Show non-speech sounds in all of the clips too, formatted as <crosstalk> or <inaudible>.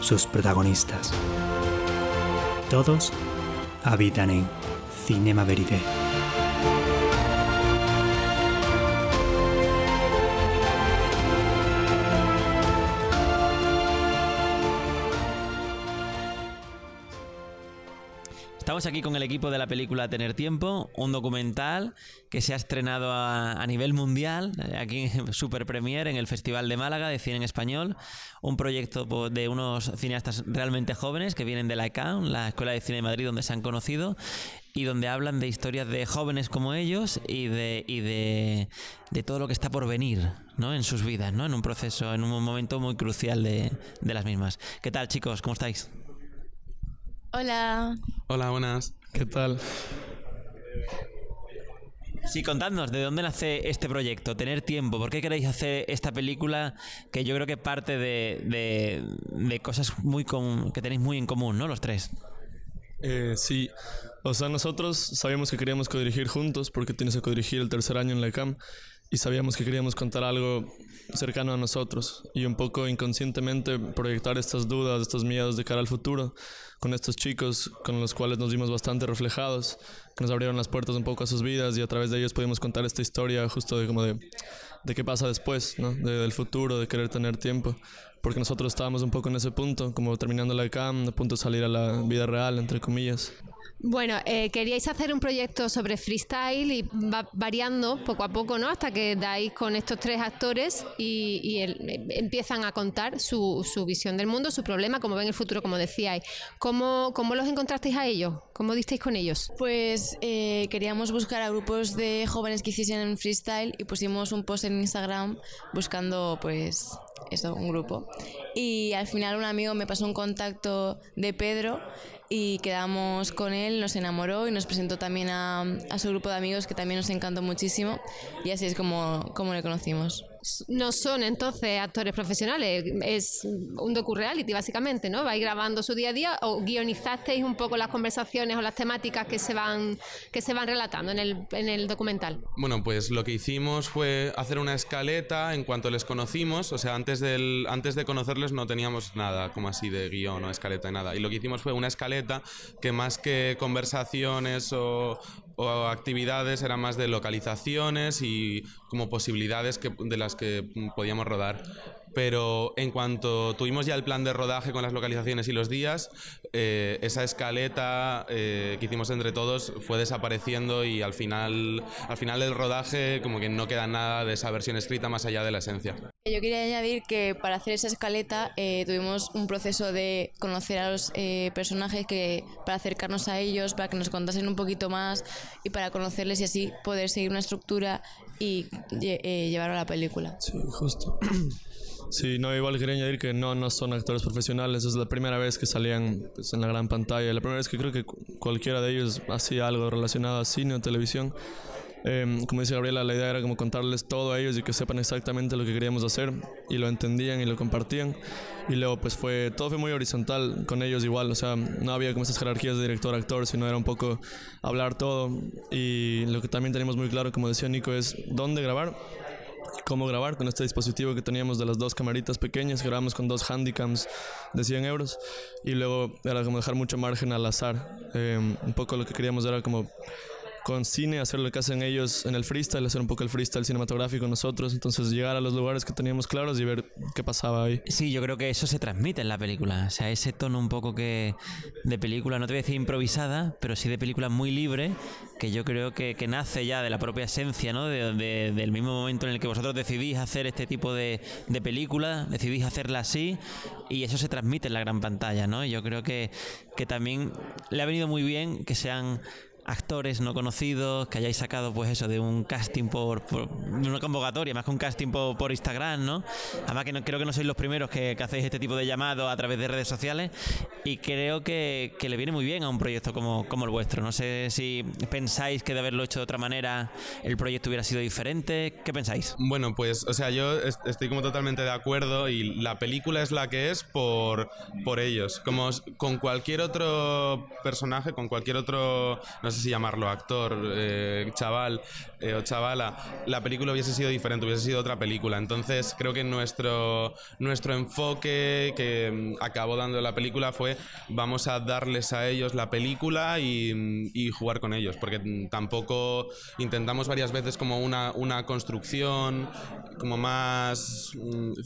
sus protagonistas. Todos habitan en Cinema Verité. Aquí con el equipo de la película Tener Tiempo, un documental que se ha estrenado a, nivel mundial, aquí en <laughs> Super Premier, en el Festival de Málaga de Cine en Español, un proyecto po- de unos cineastas realmente jóvenes que vienen de la ECAM, la Escuela de Cine de Madrid, donde se han conocido, y donde hablan de historias de jóvenes como ellos y de, de, todo lo que está por venir ¿no? en sus vidas, ¿no? en un proceso, en un momento muy crucial de las mismas. ¿Qué tal chicos? ¿Cómo estáis? Hola. Hola, buenas. ¿Qué tal? Sí, contadnos, ¿de dónde nace este proyecto? Tener tiempo. ¿Por qué queréis hacer esta película que yo creo que parte de, de- de cosas muy com- que tenéis muy en común, ¿no? Los tres. Eh, sí, o sea, nosotros sabíamos que queríamos codirigir juntos porque tienes que codirigir el tercer año en la ECAM y sabíamos que queríamos contar algo cercano a nosotros y un poco inconscientemente proyectar estas dudas, estos miedos de cara al futuro con estos chicos con los cuales nos vimos bastante reflejados, que nos abrieron las puertas un poco a sus vidas y a través de ellos pudimos contar esta historia justo de como de, de qué pasa después, ¿no? De- del futuro, de querer tener tiempo, porque nosotros estábamos un poco en ese punto, como terminando la ECAM, a punto de salir a la vida real, entre comillas. Bueno, eh, queríais hacer un proyecto sobre freestyle y va variando poco a poco, ¿no? Hasta que dais con estos tres actores y, y el- eh, empiezan a contar su, su visión del mundo, su problema, cómo ven el futuro, como decíais. ¿Cómo, cómo los encontrasteis a ellos? ¿Cómo disteis con ellos? Pues eh, queríamos buscar a grupos de jóvenes que hiciesen freestyle y pusimos un post en Instagram buscando pues eso, un grupo. Y al final un amigo me pasó un contacto de Pedro y quedamos con él, nos enamoró y nos presentó también a, a su grupo de amigos que también nos encantó muchísimo y así es como, como le conocimos. No son entonces actores profesionales, es un docu-reality básicamente, ¿no? Vais grabando su día a día o guionizasteis un poco las conversaciones o las temáticas que se van, que se van relatando en el, en el documental. Bueno, pues lo que hicimos fue hacer una escaleta en cuanto les conocimos. O sea, antes, del, antes de conocerles no teníamos nada como así de guion o escaleta nada. Y lo que hicimos fue una escaleta que más que conversaciones o, o actividades era más de localizaciones y como posibilidades que, de las que podíamos rodar. Pero en cuanto tuvimos ya el plan de rodaje con las localizaciones y los días, eh, esa escaleta eh, que hicimos entre todos fue desapareciendo y al final, al final del rodaje como que no queda nada de esa versión escrita más allá de la esencia. Yo quería añadir que para hacer esa escaleta eh, tuvimos un proceso de conocer a los eh, personajes que para acercarnos a ellos, para que nos contasen un poquito más y para conocerles y así poder seguir una estructura y eh, llevarlo a la película. Sí, justo. <clears throat> Sí, no, igual quería añadir que no, no son actores profesionales. Es la primera vez que salían pues, en la gran pantalla. La primera vez que creo que cu- cualquiera de ellos hacía algo relacionado a cine o televisión. Em, como dice Gabriela, la idea era como contarles todo a ellos y que sepan exactamente lo que queríamos hacer y lo entendían y lo compartían. Y luego pues fue, todo fue muy horizontal con ellos igual, o sea, no había como esas jerarquías de director-actor, sino era un poco hablar todo. Y lo que también teníamos muy claro, como decía Nico, es dónde grabar cómo grabar con este dispositivo que teníamos de las dos camaritas pequeñas, grabamos con dos handycams de 100 euros y luego era como dejar mucho margen al azar. Eh, un poco lo que queríamos era como con cine hacer lo que hacen ellos en el freestyle, hacer un poco el freestyle cinematográfico nosotros, entonces llegar a los lugares que teníamos claros y ver qué pasaba ahí. Sí, yo creo que eso se transmite en la película. O sea, ese tono un poco que de película, no te voy a decir improvisada, pero sí de película muy libre, que yo creo que, que nace ya de la propia esencia, ¿no? De, de- del mismo momento en el que vosotros decidís hacer este tipo de, de película, decidís hacerla así, y eso se transmite en la gran pantalla, ¿no? Yo creo que, que también le ha venido muy bien que sean actores no conocidos, que hayáis sacado pues eso de un casting por, una convocatoria, más que un casting por, Instagram, ¿no? Además que no, creo que no sois los primeros que, que hacéis este tipo de llamados a través de redes sociales y creo que, que, le viene muy bien a un proyecto como, como el vuestro. No sé si pensáis que de haberlo hecho de otra manera el proyecto hubiera sido diferente. ¿Qué pensáis? Bueno, pues, o sea, yo estoy como totalmente de acuerdo y la película es la que es por, por ellos. Como con cualquier otro personaje, con cualquier otro, no sé si llamarlo actor, eh, chaval eh, o chavala, la película hubiese sido diferente, hubiese sido otra película. Entonces creo que nuestro, nuestro enfoque que mm, acabó dando la película fue vamos a darles a ellos la película y, mm, jugar con ellos, porque mm, tampoco intentamos varias veces como una, una construcción como más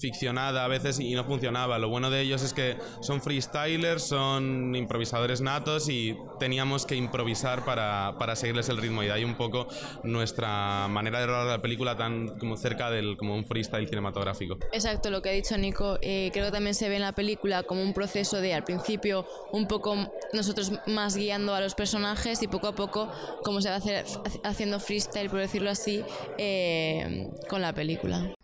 ficcionada a veces y no funcionaba. Lo bueno de ellos es que son freestylers, son improvisadores natos y teníamos que improvisar para, para seguirles el ritmo y de ahí un poco nuestra manera de rodar la película tan como cerca del como un freestyle cinematográfico. Exacto, lo que ha dicho Nico, eh, creo que también se ve en la película como un proceso de al principio un poco nosotros más guiando a los personajes y poco a poco como se va hacer, haciendo freestyle, por decirlo así, eh, con la película.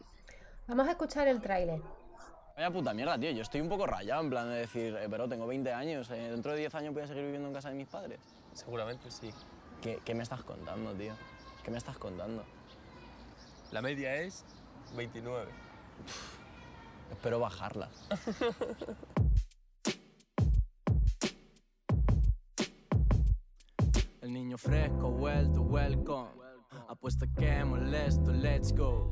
Vamos a escuchar el tráiler. Vaya puta mierda, tío. Yo estoy un poco rayado en plan de decir, eh, pero tengo 20 años, eh, dentro de 10 años voy a seguir viviendo en casa de mis padres. Seguramente sí. ¿Qué, ¿Qué, me estás contando, tío? ¿Qué me estás contando? La media es 29. Uf, espero bajarla. <laughs> El niño fresco, vuelto, welcome. Apuesta que molesto, let's go.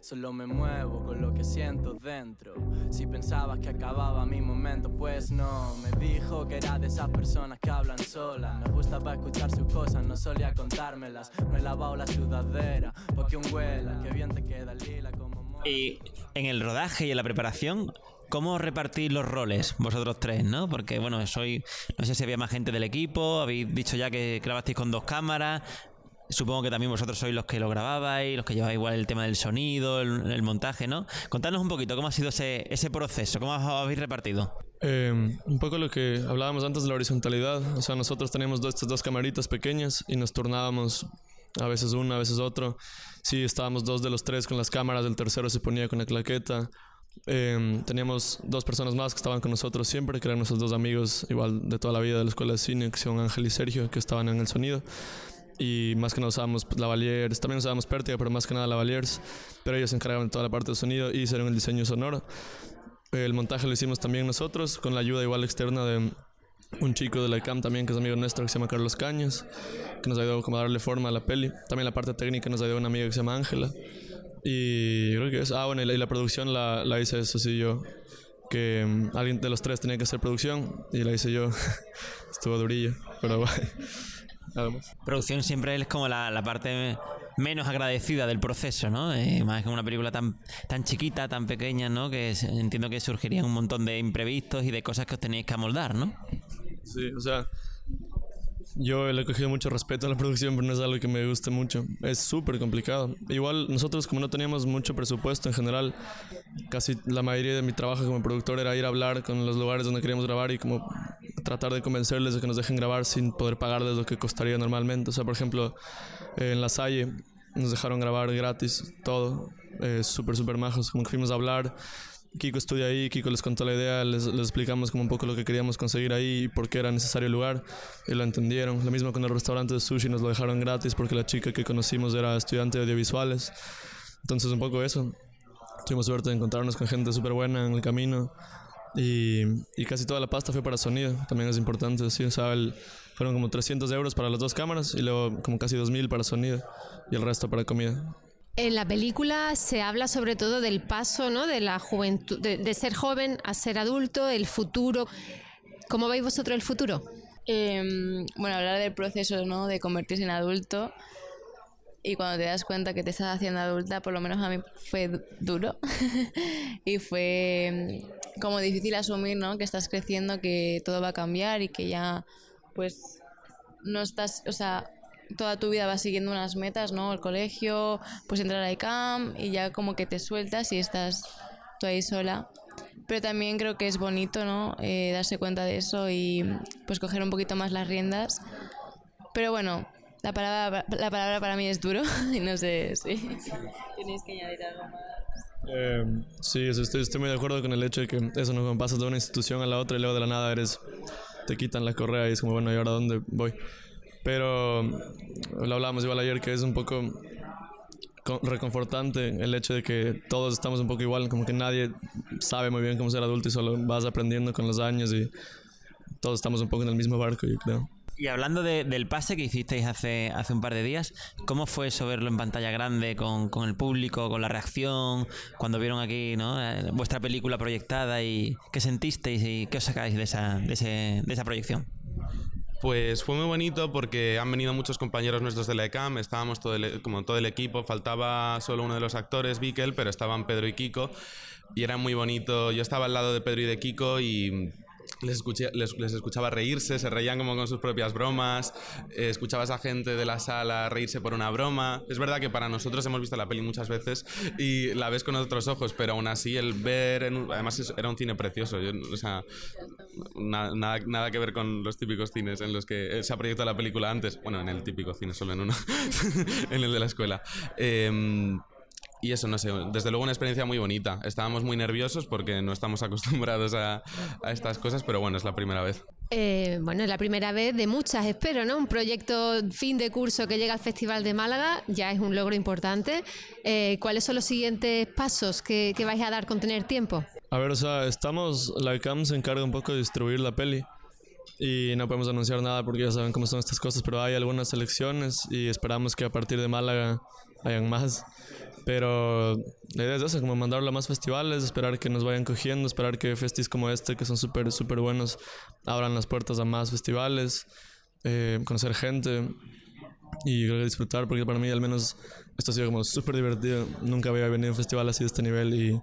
Solo me muevo con lo que siento dentro. Si pensabas que acababa mi momento, pues no. Me dijo que era de esas personas que hablan solas. Me gustaba escuchar sus cosas, no solía contármelas. No he la sudadera, porque un huela, que bien te queda lila como. Y en el rodaje y en la preparación, ¿Cómo repartís los roles vosotros tres, no? Porque, bueno, soy. No sé si había más gente del equipo, habéis dicho ya que grabasteis con dos cámaras. Supongo que también vosotros sois los que lo grababais, los que lleváis igual el tema del sonido, el, montaje, ¿no? Contadnos un poquito cómo ha sido ese, ese proceso, cómo os habéis repartido. Eh, un poco lo que hablábamos antes de la horizontalidad. O sea, nosotros teníamos dos, estas dos camaritas pequeñas y nos turnábamos a veces uno, a veces otro. Sí, estábamos dos de los tres con las cámaras, el tercero se ponía con la claqueta. Eh, teníamos dos personas más que estaban con nosotros siempre, que eran nuestros dos amigos, igual de toda la vida de la escuela de cine, que son Ángel y Sergio, que estaban en el sonido. Y más que nada usábamos Lavaliers, también usábamos Pértiga, pero más que nada Lavaliers. Pero ellos se encargaban de toda la parte de sonido y hicieron el diseño sonoro. El montaje lo hicimos también nosotros, con la ayuda igual externa de un chico de la ICAM también, que es amigo nuestro, que se llama Carlos Cañas, que nos ayudó como a darle forma a la peli. También la parte técnica nos ayudó una amiga que se llama Ángela. Y creo que es. Ah, bueno, y la, y la producción la, la, hice eso sí yo. Que um, alguien de los tres tenía que hacer producción y la hice yo. <laughs> Estuvo durillo, pero <laughs> bueno. Nada más. Producción siempre es como la, la parte menos agradecida del proceso, ¿no? Eh, más que una película tan, tan chiquita, tan pequeña, ¿no? Que es, entiendo que surgirían un montón de imprevistos y de cosas que os tenéis que amoldar, ¿no? Sí, o sea, yo le he cogido mucho respeto a la <laughs> producción, pero no es algo que me guste mucho. Es súper complicado. Igual nosotros como no teníamos mucho presupuesto en general, casi la mayoría de mi trabajo como productor era ir a hablar con los lugares donde queríamos grabar y como tratar de convencerles de que nos dejen grabar sin poder pagarles lo que costaría normalmente. O sea, por ejemplo, en La Salle nos dejaron grabar gratis todo. Eh, súper, súper majos. Como que fuimos a hablar Kiko estudia ahí, Kiko les contó la idea, les, les, explicamos como un poco lo que queríamos conseguir ahí y por qué era necesario el lugar y lo entendieron. Lo mismo con el restaurante de sushi, nos lo dejaron gratis porque la chica que conocimos era estudiante de audiovisuales. Entonces un poco eso. Tuvimos suerte de encontrarnos con gente súper buena en el camino y, y, casi toda la pasta fue para sonido, también es importante, sí, o sea, el, fueron como 300 euros para las dos cámaras y luego como casi 2.000 para sonido y el resto para comida. En la película se habla sobre todo del paso, ¿no? De la juventud, de, de, ser joven a ser adulto, el futuro. ¿Cómo veis vosotros el futuro? Eh, bueno, hablar del proceso, ¿no? De convertirse en adulto y cuando te das cuenta que te estás haciendo adulta, por lo menos a mí fue duro <laughs> y fue como difícil asumir, ¿no? Que estás creciendo, que todo va a cambiar y que ya, pues, no estás, o sea, toda tu vida vas siguiendo unas metas, ¿no? El colegio, pues entrar a ICAM y ya como que te sueltas y estás tú ahí sola. Pero también creo que es bonito, ¿no? Eh, darse cuenta de eso y pues coger un poquito más las riendas Pero bueno, la palabra, la palabra para mí es duro <laughs> y no sé si tenéis que añadir algo más. Eh, sí, estoy, estoy muy de acuerdo con el hecho de que eso no como pasas de una institución a la otra y luego de la nada eres te quitan la correa y es como bueno y ahora dónde voy pero lo hablábamos igual ayer que es un poco co- reconfortante el hecho de que todos estamos un poco igual como que nadie sabe muy bien cómo ser adulto y solo vas aprendiendo con los años y todos estamos un poco en el mismo barco yo creo Y hablando de- del pase que hicisteis hace, hace un par de días, ¿cómo fue eso verlo en pantalla grande con, con el público, con la reacción, cuando vieron aquí ¿no? Eh, vuestra película proyectada y qué sentisteis y qué os sacáis de esa, de ese- de esa proyección? Pues fue muy bonito porque han venido muchos compañeros nuestros de la ECAM, estábamos todo el, como todo el equipo, faltaba solo uno de los actores, Vikel, pero estaban Pedro y Kiko y era muy bonito. Yo estaba al lado de Pedro y de Kiko y les, escuché- les, escuchaba reírse, se reían como con sus propias bromas, eh, escuchabas a gente de la sala reírse por una broma. Es verdad que para nosotros hemos visto la peli muchas veces y la ves con otros ojos, pero aún así el ver, en además era un cine precioso, yo- o sea, na- nada, nada que ver con los típicos cines en los que eh, se ha proyectado la película antes, bueno, en el típico cine, solo en uno, <laughs> en el de la escuela. Em, y eso, no sé, desde luego una experiencia muy bonita. Estábamos muy nerviosos porque no estamos <laughs> acostumbrados a, a estas cosas, pero bueno, es la primera vez. Eh, bueno, es la primera vez de muchas, espero, ¿no? Un proyecto fin de curso que llega al Festival de Málaga ya es un logro importante. Eh, ¿Cuáles son los siguientes pasos que, que vais a dar con tener tiempo? A ver, o sea, estamos, la ICAM se encarga un poco de distribuir la peli y no podemos anunciar nada porque ya saben cómo son estas cosas, pero hay algunas selecciones y esperamos que a partir de Málaga hayan más. Pero la idea es esa, como mandarlo a más festivales, esperar que nos vayan cogiendo, esperar que festis como este, que son súper, súper buenos, abran las puertas a más festivales, eh, conocer gente y creo que disfrutar, porque para mí al menos esto ha sido como súper divertido. Nunca había venido a un festival así de este nivel y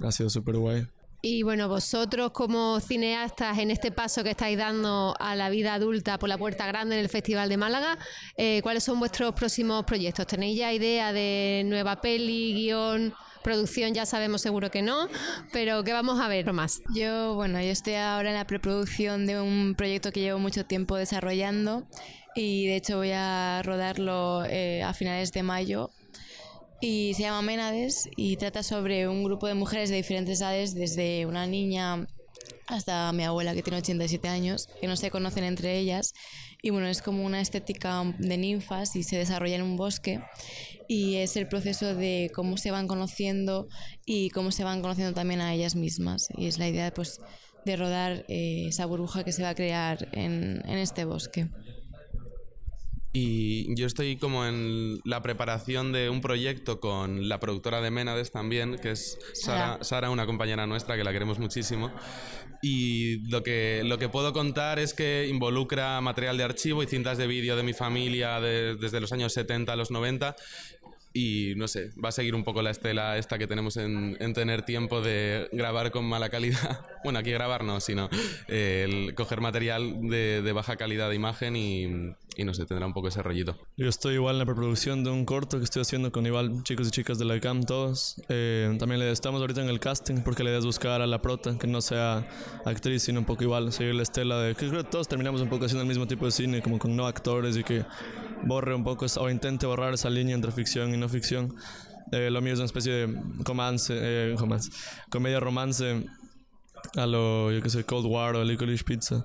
ha sido súper guay. Y bueno, vosotros como cineastas en este paso que estáis dando a la vida adulta por la puerta grande en el Festival de Málaga, eh, ¿cuáles son vuestros próximos proyectos? ¿Tenéis ya idea de nueva peli, guion, producción? Ya sabemos seguro que no, pero ¿qué vamos a ver más? Yo, bueno, yo estoy ahora en la preproducción de un proyecto que llevo mucho tiempo desarrollando y de hecho voy a rodarlo eh, a finales de mayo y se llama Ménades y trata sobre un grupo de mujeres de diferentes edades, desde una niña hasta mi abuela que tiene 87 años, que no se conocen entre ellas. Y bueno, es como una estética de ninfas y se desarrolla en un bosque. Y es el proceso de cómo se van conociendo y cómo se van conociendo también a ellas mismas. Y es la idea pues, de rodar eh, esa burbuja que se va a crear en, en este bosque. Y yo estoy como en la preparación de un proyecto con la productora de Ménades también, que es Sara, Sara. Una compañera nuestra que la queremos muchísimo. Y lo que, lo que puedo contar es que involucra material de archivo y cintas de vídeo de mi familia de- desde los años 70 a los 90. Y no sé, va a seguir un poco la estela esta que tenemos en, en tener tiempo de grabar con mala calidad. <laughs> Bueno, aquí grabar no, sino eh, el coger material de, de baja calidad de imagen y, y no sé, tendrá un poco ese rollito. Yo estoy igual en la preproducción de un corto que estoy haciendo con igual chicos y chicas de la ICAM todos. Eh, también le estamos ahorita en el casting porque la idea es buscar a la prota que no sea actriz, sino un poco igual, seguir la estela de que creo que todos terminamos un poco haciendo el mismo tipo de cine, como con no actores y que borre un poco esa- o intente borrar esa línea entre ficción y no ficción. Eh, lo mío es una especie de romance, eh, romance, comedia romance a lo, yo que sé, Cold War o Licorice Pizza.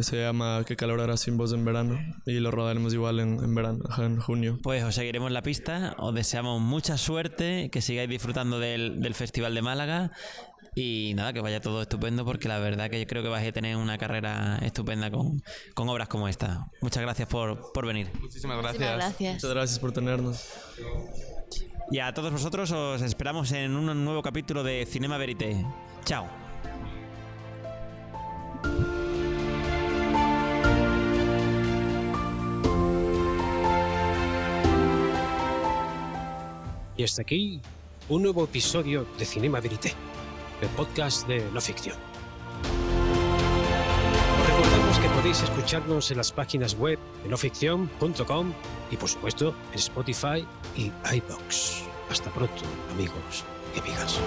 Se llama ¿Qué calor hará sin voz en verano? Y lo rodaremos igual en, en verano, en junio. Pues os seguiremos la pista, os deseamos mucha suerte, que sigáis disfrutando del, del Festival de Málaga y nada, que vaya todo estupendo porque la verdad que yo creo que vais a tener una carrera estupenda con, con obras como esta. Muchas gracias por, por venir. Muchísimas gracias. Muchísimas gracias. Muchas gracias por tenernos. Y a todos vosotros os esperamos en un nuevo capítulo de Cinema Verité. Chao. Y hasta aquí un nuevo episodio de Cinema Verité, el podcast de no ficción. Os recordamos que podéis escucharnos en las páginas web de noficción.com y por supuesto en Spotify y iBox. Hasta pronto, amigos y amigas.